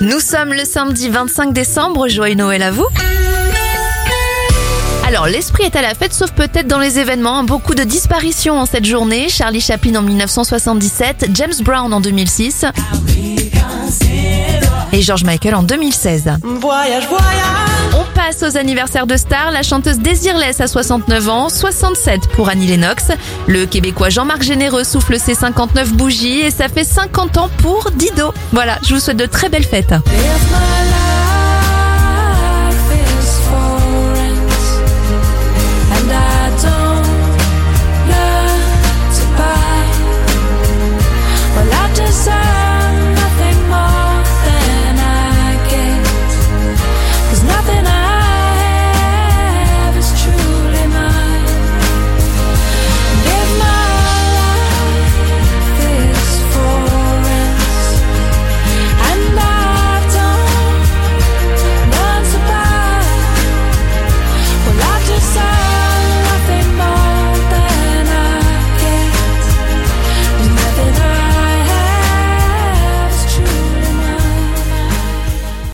Nous sommes le samedi 25 décembre, joyeux Noël à vous. Alors, l'esprit est à la fête, sauf peut-être dans les événements. Beaucoup de disparitions en cette journée. Charlie Chaplin en 1977, James Brown en 2006 et George Michael en 2016. Voyage, voyage. On passe aux anniversaires de stars. La chanteuse Désirless a 69 ans, 67 pour Annie Lennox. Le Québécois Jean-Marc Généreux souffle ses 59 bougies et ça fait 50 ans pour Dido. Voilà, je vous souhaite de très belles fêtes.